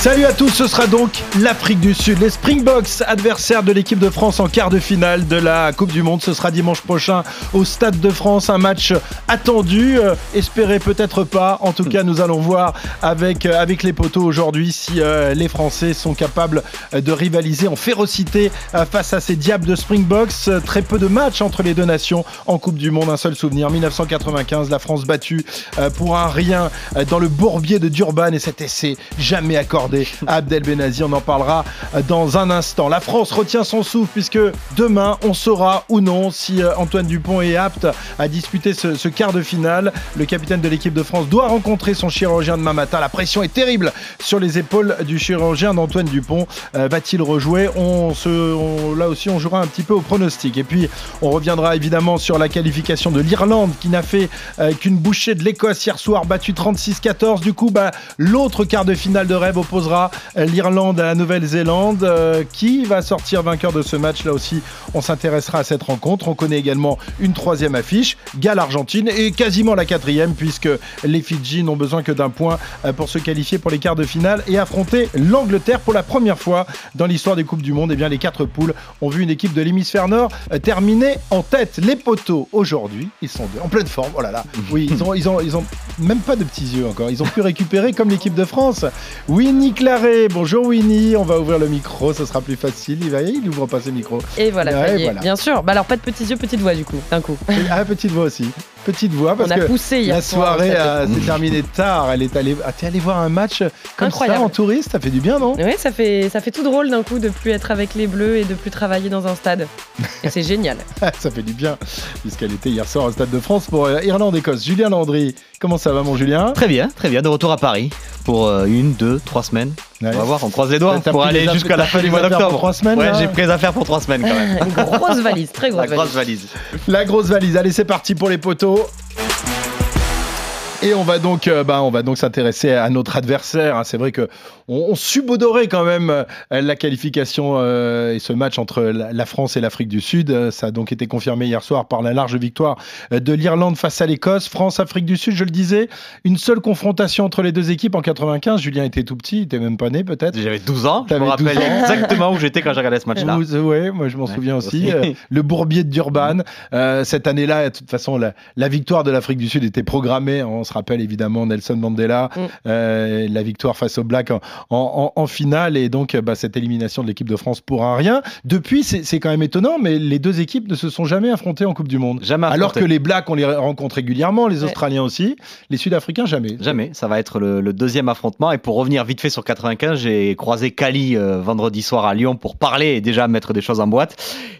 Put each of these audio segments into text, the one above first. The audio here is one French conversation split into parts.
Salut à tous, ce sera donc l'Afrique du Sud. Les Springboks, adversaires de l'équipe de France en quart de finale de la Coupe du Monde. Ce sera dimanche prochain au Stade de France. Un match attendu, euh, espéré peut-être pas. En tout cas, nous allons voir avec, euh, les poteaux aujourd'hui si euh, les Français sont capables de rivaliser en férocité face à ces diables de Springboks. Très peu de matchs entre les deux nations en Coupe du Monde. Un seul souvenir, 1995, la France battue pour un rien dans le bourbier de Durban et cet essai jamais accordé à Abdel Benazi. On en parlera dans un instant. La France retient son souffle puisque demain, on saura ou non si euh, Antoine Dupont est apte à disputer ce, quart de finale. Le capitaine de l'équipe de France doit rencontrer son chirurgien demain matin. La pression est terrible sur les épaules du chirurgien d'Antoine Dupont. Euh, Va-t-il rejouer? Là aussi, on jouera un petit peu au pronostic. Et puis, on reviendra évidemment sur la qualification de l'Irlande qui n'a fait euh, qu'une bouchée de l'Écosse hier soir, battue 36-14. Du coup, bah, l'autre quart de finale de rêve l'Irlande à la Nouvelle-Zélande. Euh, qui va sortir vainqueur de ce match Là aussi, on s'intéressera à cette rencontre. On connaît également une troisième affiche, Galles-Argentine, et quasiment la quatrième, puisque les Fidji n'ont besoin que d'un point euh, pour se qualifier pour les quarts de finale et affronter l'Angleterre pour la première fois dans l'histoire des Coupes du Monde. Et bien, les quatre poules ont vu une équipe de l'hémisphère nord euh, terminer en tête. Les poteaux, aujourd'hui, ils sont en pleine forme. Oh là là. Oui, ils ont, ils ont, ils ont même pas de petits yeux encore. Ils ont pu récupérer comme l'équipe de France. Winnie Claret. Bonjour Winnie. On va ouvrir le micro, ce sera plus facile. Il va, il ouvre pas ses micros. Et voilà, Ouais, ça y est, voilà. bien sûr. Bah alors pas de petits yeux, petite voix du coup, d'un coup. Ah, petite voix aussi. Petite voix parce On a que poussé hier la soir, soirée euh, s'est terminée tard. Elle est allée, ah, t'es allée voir un match comme Incroyable. ça en touriste. Ça fait du bien, non? Oui, ça fait, ça fait tout drôle d'un coup de plus être avec les Bleus et de plus travailler dans un stade. Et c'est génial. Ça fait du bien puisqu'elle était hier soir au Stade de France pour euh, Irlande-Écosse. Julien Landry, comment ça va, mon Julien? Très bien, très bien. De retour à Paris pour euh, une, deux, trois semaines. Ouais. On va voir, on croise les doigts pour aller jusqu'à la fin du mois d'octobre. pour trois semaines, Ouais, là j'ai pris les affaires pour trois semaines quand même. Une grosse valise, très grosse La grosse valise. valise. La grosse valise. Allez, c'est parti pour les poteaux. Et on va donc, euh, bah, on va donc s'intéresser à notre adversaire. hein. C'est vrai que on, on subodorait quand même euh, la qualification euh, et ce match entre la, France et l'Afrique du Sud. Ça a donc été confirmé hier soir par la large victoire de l'Irlande face à l'Écosse. France-Afrique du Sud, je le disais, une seule confrontation entre les deux équipes en 95. Julien était tout petit, il était même pas né peut-être. J'avais 12 ans, je me T'avais 12 rappelle exactement où j'étais quand j'ai regardé ce match-là. Ouais, moi je m'en Ouais, souviens aussi. aussi. Le bourbier de Durban. Euh, cette année-là, de toute façon, la, la victoire de l'Afrique du Sud était programmée. On se rappelle évidemment Nelson Mandela, Mm. euh, la victoire face aux Blacks en, en- en- en finale et donc bah, cette élimination de l'équipe de France pour un rien. Depuis, c'est quand même étonnant, mais les deux équipes ne se sont jamais affrontées en Coupe du Monde. Jamais Alors que les Blacks, on les rencontre régulièrement, les Ouais. Australiens aussi, les Sud-Africains jamais. Jamais, ça va être le, le deuxième affrontement. Et pour revenir vite fait sur 95, j'ai croisé Kali euh, vendredi soir à Lyon pour parler et déjà mettre des choses en boîte.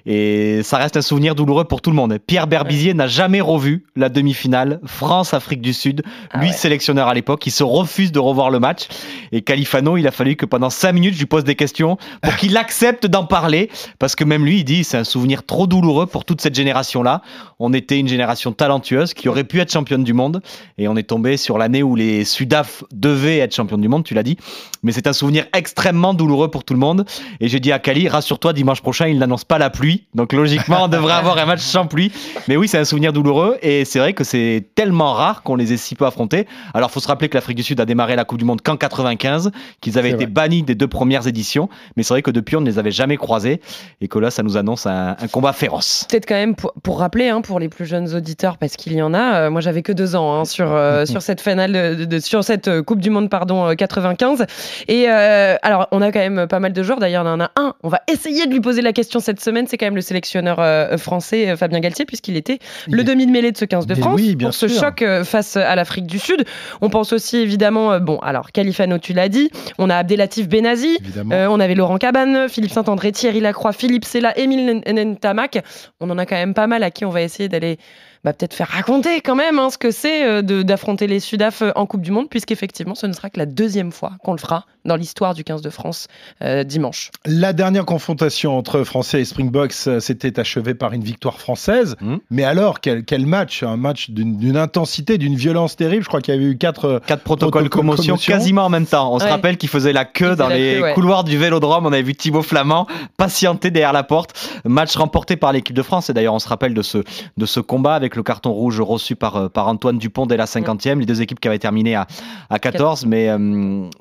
Et ça reste un souvenir douloureux pour tout le monde. Pierre Berbizier n'a jamais revu la demi-finale France-Afrique du Sud. Ah Lui, ouais. sélectionneur à l'époque, il se refuse de revoir le match. Et Califano, il a fallu que pendant 5 minutes, je lui pose des questions pour qu'il accepte d'en parler. Parce que même lui, il dit c'est un souvenir trop douloureux pour toute cette génération-là. On était une génération talentueuse qui aurait pu être championne du monde. Et on est tombé sur l'année où les Sudaf devaient être championnes du monde, tu l'as dit. Mais c'est un souvenir extrêmement douloureux pour tout le monde. Et j'ai dit à Kali, rassure-toi, dimanche prochain, il n'annonce pas la pluie. Donc logiquement, on devrait avoir un match sans pluie. Mais oui, c'est un souvenir douloureux. Et c'est vrai que c'est tellement rare qu'on les ait si peu affrontés. Alors, faut se rappeler que l'Afrique du Sud a démarré la Coupe du Monde qu'en 95, qu'ils avaient été vrai. bannis des deux premières éditions. Mais c'est vrai que depuis, on ne les avait jamais croisés. Et que là, ça nous annonce un, un combat féroce. Peut-être quand même pour, pour rappeler hein, pour les plus jeunes auditeurs parce qu'il y en a. euh, moi j'avais que deux ans hein, sur euh, sur cette finale de, de- sur cette euh, Coupe du Monde pardon euh, 95. Et euh, alors on a quand même pas mal de joueurs. D'ailleurs on en a un. On va essayer de lui poser la question cette semaine. C'est quand même le sélectionneur euh, français Fabien Galtier puisqu'il était le demi de mêlée de ce 15 de Mais France oui, bien pour ce sûr. choc euh, face à l'Afrique du Sud. On pense aussi évidemment euh, bon alors Califano tu l'as dit. On a Abdelatif Benazi. Euh, on avait Laurent Cabane, Philippe Saint-André, Thierry Lacroix, Philippe Sella, Émile Nentamac. On en a quand même pas mal à qui on va essayer d'aller bah, peut-être faire raconter quand même hein, ce que c'est euh, d'affronter les Sudaf euh, en Coupe du Monde, puisqu'effectivement, ce ne sera que la deuxième fois qu'on le fera dans l'histoire du 15 de France euh, dimanche. La dernière confrontation entre Français et Springboks s'était achevée par une victoire française. Mhm. Mais alors, quel, quel match Un match d'une intensité, d'une violence terrible. Je crois qu'il y avait eu quatre. Quatre protocoles Protocole commotion commotion. quasiment en même temps. On se rappelle qu'il faisait la queue dans la les queue, ouais. couloirs du Vélodrome. On avait vu Thibaut Flamand patienter derrière la porte. Match remporté par l'équipe de France. Et d'ailleurs, on se rappelle de ce, de ce combat avec avec le carton rouge reçu par, par Antoine Dupont dès la 50e, les deux équipes qui avaient terminé à, à 14. Mais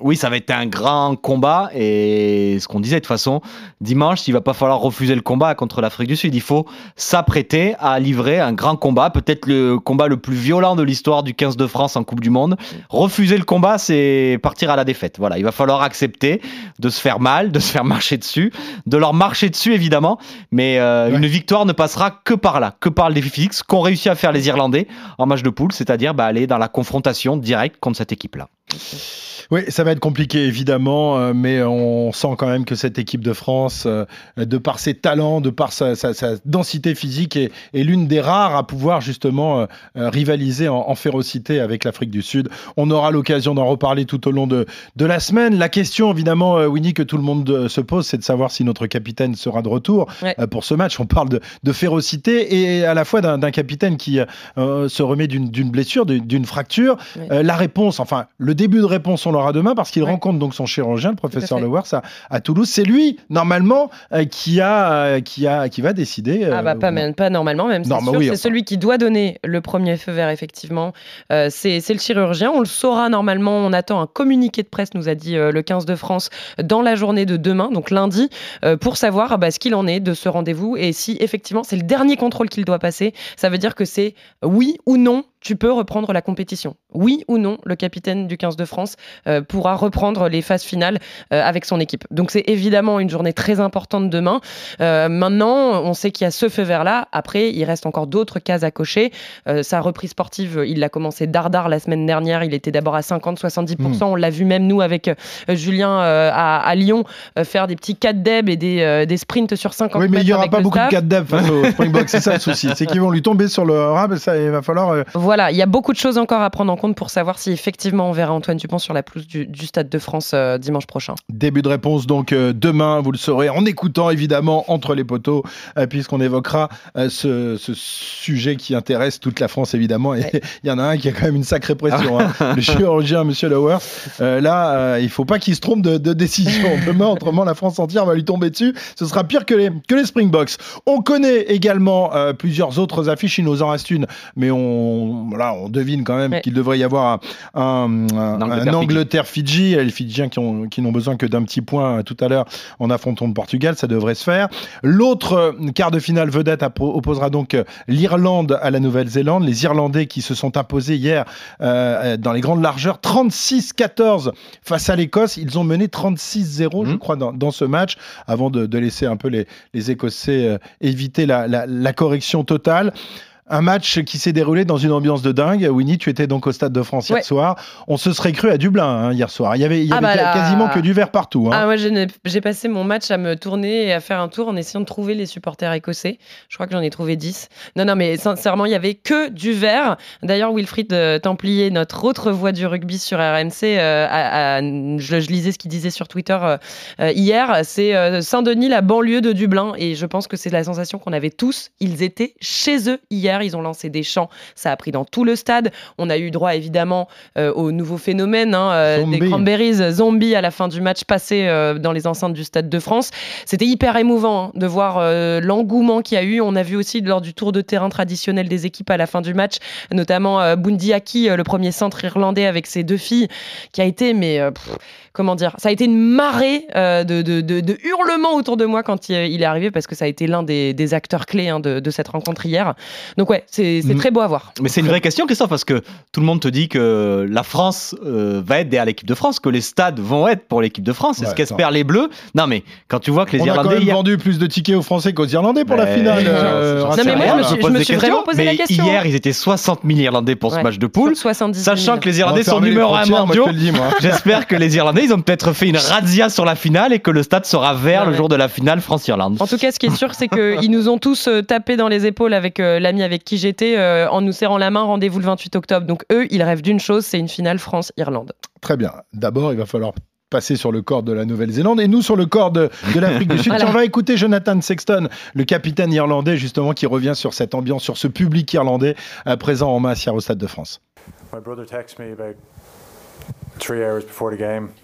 oui, ça va être un grand combat. Et ce qu'on disait de toute façon, dimanche, il va pas falloir refuser le combat contre l'Afrique du Sud. Il faut s'apprêter à livrer un grand combat, peut-être le combat le plus violent de l'histoire du 15 de France en Coupe du Monde. Refuser le combat, c'est partir à la défaite. Voilà, il va falloir accepter de se faire mal, de se faire marcher dessus, de leur marcher dessus évidemment, mais euh, une victoire ne passera que par là, que par le défi fixe qu'ont réussi à faire les Irlandais en match de poule, c'est-à-dire bah, aller dans la confrontation directe contre cette équipe-là. Oui, ça va être compliqué évidemment, euh, mais on sent quand même que cette équipe de France, euh, de par ses talents, de par sa, densité physique, est, l'une des rares à pouvoir justement euh, rivaliser en, férocité avec l'Afrique du Sud. On aura l'occasion d'en reparler tout au long de, de, la semaine. La question évidemment, Winnie, que tout le monde se pose, c'est de savoir si notre capitaine sera de retour pour ce match. On parle de, férocité et à la fois d'un capitaine qui se remet d'une blessure, d'une fracture. la réponse, enfin le début de réponse, on l'aura demain parce qu'il rencontre donc son chirurgien, le professeur Lewers, à, à Toulouse. C'est lui, normalement, euh, qui, a, euh, qui, a, qui va décider. ah bah pas, même, pas normalement, même. C'est c'est celui qui doit donner le premier feu vert, effectivement. Euh, c'est le chirurgien. On le saura normalement. On attend un communiqué de presse, nous a dit le 15 de France, dans la journée de demain, donc lundi, pour savoir bah, ce qu'il en est de ce rendez-vous et si effectivement c'est le dernier contrôle qu'il doit passer. Ça veut dire que c'est oui ou non tu peux reprendre la compétition. Oui ou non, le capitaine du 15 de France euh, pourra reprendre les phases finales euh, avec son équipe. Donc c'est évidemment une journée très importante demain. Euh, maintenant, on sait qu'il y a ce feu vert-là. Après, il reste encore d'autres cases à cocher. sa reprise sportive, il l'a commencé dardard la semaine dernière. Il était d'abord à 50-70%. Hmm. On l'a vu même nous avec Julien à, Lyon faire des petits 4 deb et des, des, sprints sur 50 Oui, mais il n'y aura pas beaucoup de 4 deb face au Springbok. c'est ça le souci. C'est qu'ils vont lui tomber sur le rab. Ça, il va falloir voilà, il y a beaucoup de choses encore à prendre en compte pour savoir si effectivement on verra Antoine Dupont sur la pelouse du, Stade de France euh, dimanche prochain. Début de réponse donc euh, demain, vous le saurez en écoutant évidemment entre les poteaux, euh, puisqu'on évoquera ce, sujet qui intéresse toute la France évidemment. Et il y en a un qui a quand même une sacrée pression, hein. le chirurgien Monsieur Lowers. là, il faut pas qu'il se trompe de, décision. Demain, autrement, la France entière va lui tomber dessus. Ce sera pire que les, que les Springboks. On connaît également plusieurs autres affiches. Il nous en reste une, mais on, voilà, on devine quand même qu'il devrait y avoir un, Angleterre-Fidji. Les Fidjiens qui, qui n'ont besoin que d'un petit point euh, tout à l'heure en affrontant le Portugal, ça devrait se faire. L'autre euh, quart de finale vedette opposera donc euh, l'Irlande à la Nouvelle-Zélande. Les Irlandais qui se sont imposés hier dans les grandes largeurs, 36-14 face à l'Écosse. Ils ont mené 36-0, je mmh. crois, dans, ce match, avant de, laisser un peu les, les Écossais éviter la, la correction totale. Un match qui s'est déroulé dans une ambiance de dingue. Winnie, tu étais donc au Stade de France hier soir. On se serait cru à Dublin hein, hier soir. Il y avait, il y ah avait bah quasiment que du vert partout. Hein. Ah, moi, j'ai passé mon match à me tourner et à faire un tour en essayant de trouver les supporters écossais. Je crois que j'en ai trouvé 10. Non, non, mais sincèrement, il y avait que du vert. D'ailleurs, Wilfried euh, Templier, notre autre voix du rugby sur RMC, euh, je, lisais ce qu'il disait sur Twitter euh, hier. C'est Saint-Denis, la banlieue de Dublin. Et je pense que c'est la sensation qu'on avait tous. Ils étaient chez eux hier ils ont lancé des chants, ça a pris dans tout le stade. On a eu droit évidemment euh, au nouveau phénomène hein, euh, des cranberries zombies à la fin du match passé euh, dans les enceintes du Stade de France. C'était hyper émouvant hein, de voir l'engouement qu'il y a eu. On a vu aussi lors du tour de terrain traditionnel des équipes à la fin du match, notamment Bundy Aki, le premier centre irlandais avec ses deux filles, qui a été mais comment dire, ça a été une marée de, de, de, hurlements autour de moi quand il, est arrivé parce que ça a été l'un des, des, acteurs clés hein, de, de, cette rencontre hier. Donc ouais, c'est mm. très beau à voir. Mais c'est une vraie question, Christophe, parce que tout le monde te dit que la France euh, va être derrière l'équipe de France, que les stades vont être pour l'équipe de France. C'est ce qu'espèrent les Bleus. Non, mais quand tu vois que les Irlandais. On a quand même vendu plus de tickets aux Français qu'aux Irlandais pour la finale. Euh, non, mais moi, je me suis, vraiment posé la question. Hier, ils étaient 60 000 Irlandais pour ce match de poule. Sachant que les Irlandais sont numéro 1 mondiaux. J'espère que les Irlandais, ils ont peut-être fait une razzia sur la finale et que le stade sera vert le jour de la finale France-Irlande. En tout cas, ce qui est sûr, c'est qu'ils nous ont tous euh, tapé dans les épaules avec l'ami avec qui j'étais euh, en nous serrant la main. Rendez-vous le 28 octobre. Donc eux, ils rêvent d'une chose, c'est une finale France-Irlande. Très bien. D'abord, il va falloir passer sur le corps de la Nouvelle-Zélande et nous sur le corps de, l'Afrique du Sud. On va écouter Jonathan Sexton, le capitaine irlandais, justement, qui revient sur cette ambiance, sur ce public irlandais euh, présent en masse hier au Stade de France.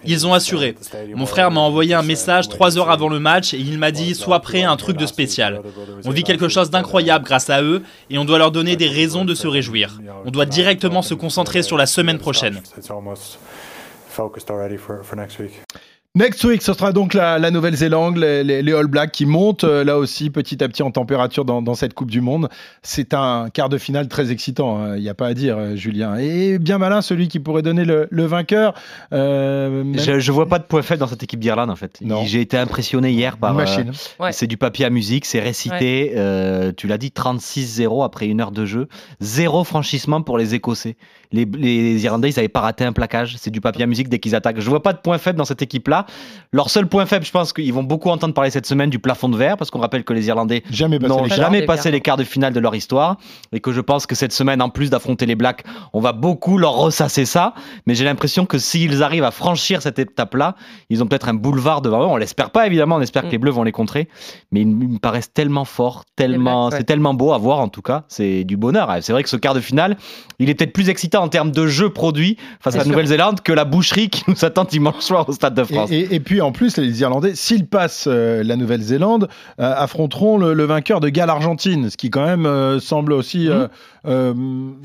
Ils ont assuré. Mon frère m'a envoyé un message trois heures avant le match et il m'a dit Sois prêt à un truc de spécial. On vit quelque chose d'incroyable grâce à eux et on doit leur donner des raisons de se réjouir. On doit directement se concentrer sur la semaine prochaine. Next week, ce sera donc la, Nouvelle-Zélande, les, All Blacks qui montent euh, là aussi petit à petit en température dans, cette Coupe du Monde. C'est un quart de finale très excitant, il hein, n'y a pas à dire, euh, Julien. Et bien malin celui qui pourrait donner le, vainqueur. Euh, je, ne vois pas de point faible dans cette équipe d'Irlande en fait. J'ai été impressionné hier par. Machine. C'est du papier à musique, c'est récité. tu l'as dit, 36-0 après une heure de jeu. Zéro franchissement pour les Écossais. Les, les Irlandais, ils n'avaient pas raté un plaquage. C'est du papier à musique dès qu'ils attaquent. Je vois pas de point faible dans cette équipe-là. Leur seul point faible, je pense qu'ils vont beaucoup entendre parler cette semaine du plafond de verre, parce qu'on rappelle que les Irlandais n'ont jamais passé les quarts de finale de leur histoire, et que je pense que cette semaine, en plus d'affronter les Blacks, on va beaucoup leur ressasser ça. Mais j'ai l'impression que s'ils arrivent à franchir cette étape-là, ils ont peut-être un boulevard devant eux. On l'espère pas, évidemment, on espère que mm. les Bleus vont les contrer, mais ils me paraissent tellement forts, tellement, c'est tellement beau à voir en tout cas. C'est du bonheur. C'est vrai que ce quart de finale, il est peut-être plus excitant en termes de jeu produit face à la Nouvelle-Zélande que la boucherie qui nous attend dimanche soir au Stade de France. et puis en plus, les Irlandais, s'ils passent euh, la Nouvelle-Zélande, euh, affronteront le, vainqueur de Galles-Argentine, ce qui quand même euh, semble aussi mhm.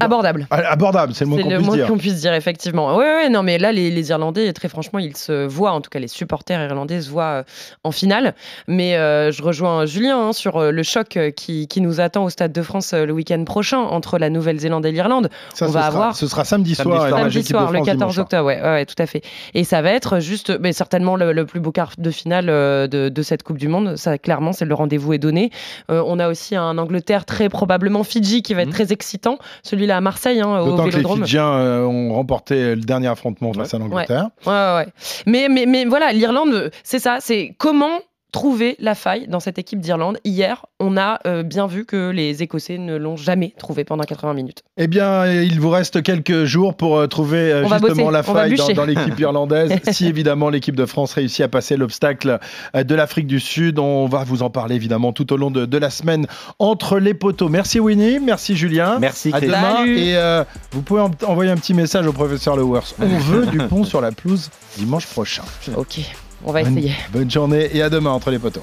abordable. Abordable, c'est le mot qu'on puisse dire. qu'on puisse dire effectivement. Oui, oui, non, mais là, les, Irlandais, très franchement, ils se voient, en tout cas les supporters irlandais se voient en finale. Mais je rejoins Julien hein, sur le choc qui, nous attend au Stade de France le week-end prochain entre la Nouvelle-Zélande et l'Irlande. On va avoir. Ce sera samedi soir, samedi soir, le 14 octobre, ouais, ouais, tout à fait. Et ça va être juste, mais certainement le, plus beau quart de finale euh, de, cette Coupe du Monde. Ça, clairement, c'est le rendez-vous est donné. Euh, on a aussi un Angleterre très probablement Fidji qui va être mhm. très excitant. Celui-là à Marseille, hein, au Vélodrome. Que les Fidjiens euh, ont remporté le dernier affrontement face à l'Angleterre. Ouais. Ouais, ouais, mais, mais, mais voilà, l'Irlande, c'est ça. C'est comment trouver la faille dans cette équipe d'Irlande. Hier, on a euh, bien vu que les Écossais ne l'ont jamais trouvé pendant 80 minutes. Eh bien, il vous reste quelques jours pour euh, trouver euh, justement la faille dans, l'équipe irlandaise. si évidemment l'équipe de France réussit à passer l'obstacle de l'Afrique du Sud, on va vous en parler évidemment tout au long de, la semaine entre les poteaux. Merci Winnie, merci Julien. Merci. À demain. Et vous pouvez envoyer un petit message au professeur Lewers. On veut du pont sur la pelouse dimanche prochain. Ok. On va essayer. Bonne journée et à demain entre les poteaux.